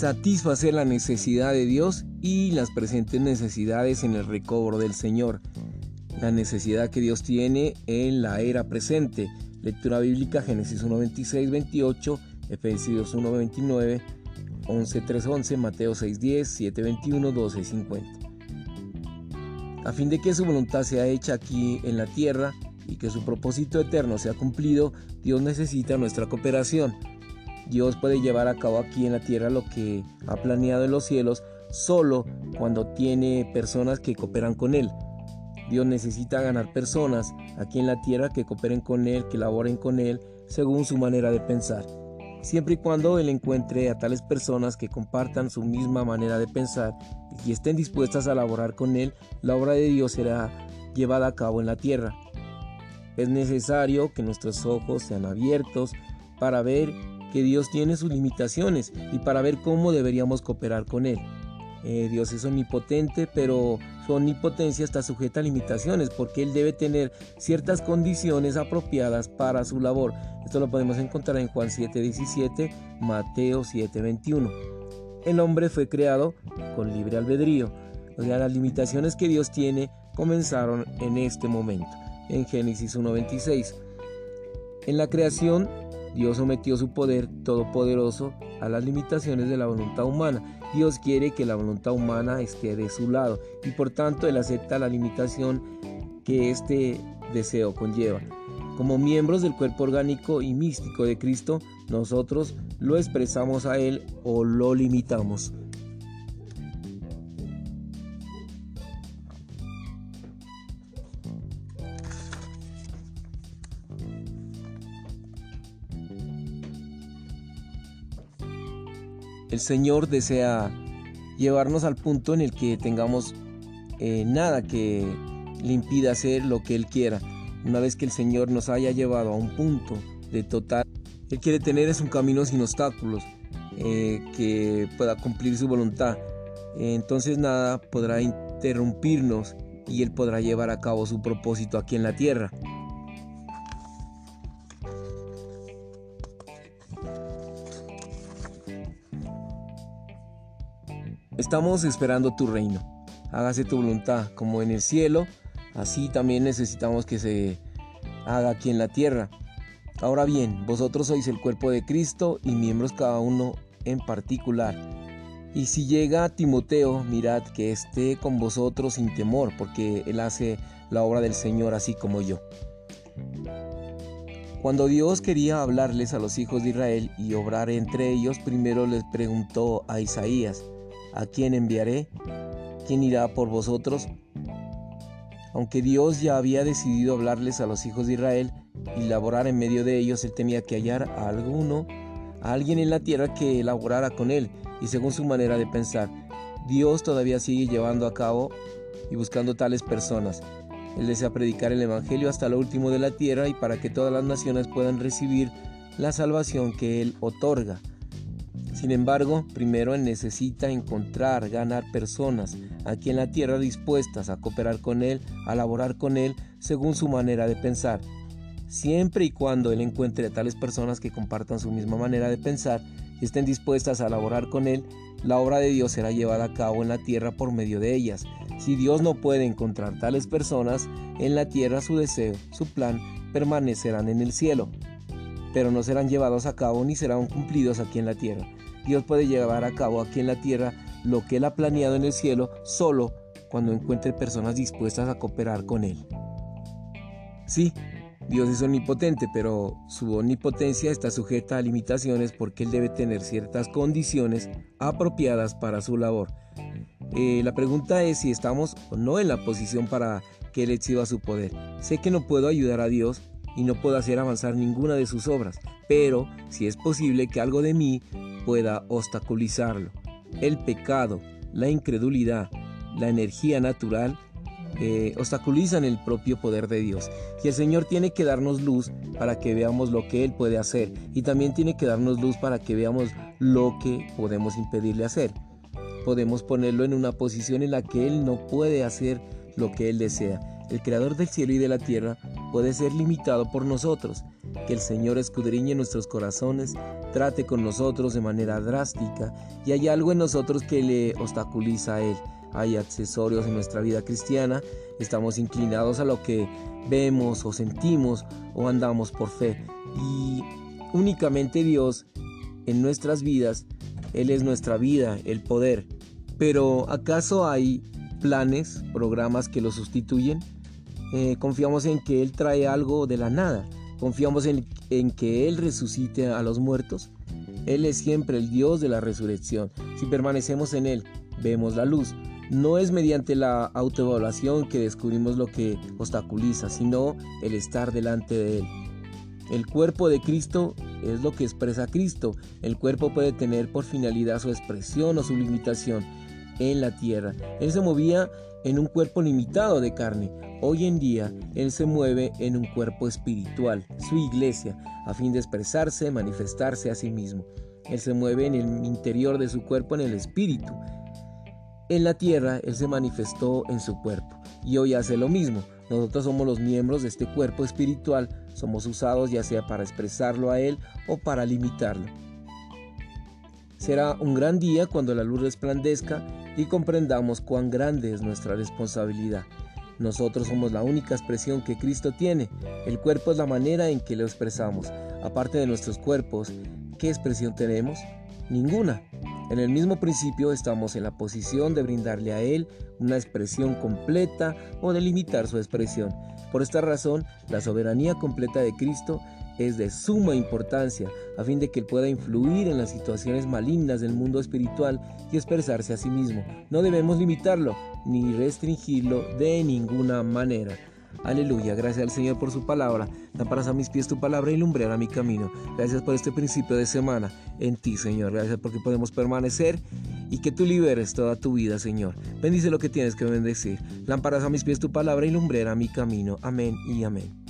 satisfacer la necesidad de Dios y las presentes necesidades en el recobro del Señor. La necesidad que Dios tiene en la era presente. Lectura bíblica Génesis 1, 26, 28, Efesios 1, 29, 11, 3, 11, Mateo 6, 10, 7, 21, 12, 50. A fin de que su voluntad sea hecha aquí en la tierra y que su propósito eterno sea cumplido, Dios necesita nuestra cooperación. Dios puede llevar a cabo aquí en la tierra lo que ha planeado en los cielos solo cuando tiene personas que cooperan con Él. Dios necesita ganar personas aquí en la tierra que cooperen con Él, que laboren con Él según su manera de pensar. Siempre y cuando Él encuentre a tales personas que compartan su misma manera de pensar y estén dispuestas a laborar con Él, la obra de Dios será llevada a cabo en la tierra. Es necesario que nuestros ojos sean abiertos para ver que Dios tiene sus limitaciones y para ver cómo deberíamos cooperar con Él. Eh, Dios es omnipotente, pero su omnipotencia está sujeta a limitaciones porque Él debe tener ciertas condiciones apropiadas para su labor. Esto lo podemos encontrar en Juan 7:17, Mateo 7:21. El hombre fue creado con libre albedrío. O sea, las limitaciones que Dios tiene comenzaron en este momento, en Génesis 1:26. En la creación Dios sometió su poder todopoderoso a las limitaciones de la voluntad humana. Dios quiere que la voluntad humana esté de su lado y por tanto Él acepta la limitación que este deseo conlleva. Como miembros del cuerpo orgánico y místico de Cristo, nosotros lo expresamos a Él o lo limitamos. El Señor desea llevarnos al punto en el que tengamos eh, nada que le impida hacer lo que Él quiera. Una vez que el Señor nos haya llevado a un punto de total, Él quiere tener es un camino sin obstáculos, eh, que pueda cumplir su voluntad. entonces nada podrá interrumpirnos y Él podrá llevar a cabo su propósito aquí en la tierra. Estamos esperando tu reino. Hágase tu voluntad como en el cielo, así también necesitamos que se haga aquí en la tierra. Ahora bien, vosotros sois el cuerpo de Cristo y miembros cada uno en particular. Y si llega Timoteo, mirad que esté con vosotros sin temor, porque él hace la obra del Señor así como yo. Cuando Dios quería hablarles a los hijos de Israel y obrar entre ellos, primero les preguntó a Isaías, ¿A quién enviaré? ¿Quién irá por vosotros? Aunque Dios ya había decidido hablarles a los hijos de Israel y laborar en medio de ellos, él temía que hallar a alguno, a alguien en la tierra que laborara con él y según su manera de pensar. Dios todavía sigue llevando a cabo y buscando tales personas. Él desea predicar el Evangelio hasta lo último de la tierra y para que todas las naciones puedan recibir la salvación que Él otorga. Sin embargo, primero necesita encontrar, ganar personas aquí en la tierra dispuestas a cooperar con Él, a laborar con Él según su manera de pensar. Siempre y cuando Él encuentre tales personas que compartan su misma manera de pensar y estén dispuestas a laborar con Él, la obra de Dios será llevada a cabo en la tierra por medio de ellas. Si Dios no puede encontrar tales personas en la tierra, su deseo, su plan, permanecerán en el cielo, pero no serán llevados a cabo ni serán cumplidos aquí en la tierra. Dios puede llevar a cabo aquí en la tierra lo que Él ha planeado en el cielo solo cuando encuentre personas dispuestas a cooperar con Él. Sí, Dios es omnipotente, pero su omnipotencia está sujeta a limitaciones porque Él debe tener ciertas condiciones apropiadas para su labor. Eh, la pregunta es si estamos o no en la posición para que Él exhiba su poder. Sé que no puedo ayudar a Dios y no puedo hacer avanzar ninguna de sus obras, pero si es posible que algo de mí pueda obstaculizarlo. El pecado, la incredulidad, la energía natural eh, obstaculizan el propio poder de Dios. Y el Señor tiene que darnos luz para que veamos lo que Él puede hacer. Y también tiene que darnos luz para que veamos lo que podemos impedirle hacer. Podemos ponerlo en una posición en la que Él no puede hacer lo que Él desea. El creador del cielo y de la tierra puede ser limitado por nosotros. Que el Señor escudriñe nuestros corazones, trate con nosotros de manera drástica y hay algo en nosotros que le obstaculiza a Él. Hay accesorios en nuestra vida cristiana, estamos inclinados a lo que vemos o sentimos o andamos por fe. Y únicamente Dios en nuestras vidas, Él es nuestra vida, el poder. Pero ¿acaso hay planes, programas que lo sustituyen? Eh, confiamos en que Él trae algo de la nada. Confiamos en, que Él resucite a los muertos. Él es siempre el Dios de la resurrección. Si permanecemos en Él, vemos la luz. No es mediante la autoevaluación que descubrimos lo que obstaculiza, sino el estar delante de Él. El cuerpo de Cristo es lo que expresa Cristo. El cuerpo puede tener por finalidad su expresión o su limitación en la tierra. Él se movía en un cuerpo limitado de carne. Hoy en día, Él se mueve en un cuerpo espiritual, su iglesia, a fin de expresarse, manifestarse a sí mismo. Él se mueve en el interior de su cuerpo, en el espíritu. En la tierra, Él se manifestó en su cuerpo y hoy hace lo mismo. Nosotros somos los miembros de este cuerpo espiritual, somos usados ya sea para expresarlo a Él o para limitarlo. Será un gran día cuando la luz resplandezca y comprendamos cuán grande es nuestra responsabilidad. Nosotros somos la única expresión que Cristo tiene. El cuerpo es la manera en que lo expresamos. Aparte de nuestros cuerpos, ¿qué expresión tenemos? Ninguna. En el mismo principio estamos en la posición de brindarle a Él una expresión completa o de limitar su expresión. Por esta razón, la soberanía completa de Cristo es de suma importancia a fin de que Él pueda influir en las situaciones malignas del mundo espiritual y expresarse a sí mismo. No debemos limitarlo ni restringirlo de ninguna manera. Aleluya, gracias al Señor por su palabra. Lámparas a mis pies tu palabra y lumbrera mi camino. Gracias por este principio de semana en ti, Señor. Gracias porque podemos permanecer y que tú liberes toda tu vida, Señor. Bendice lo que tienes que bendecir. Lámparas a mis pies tu palabra y lumbrera mi camino. Amén y amén.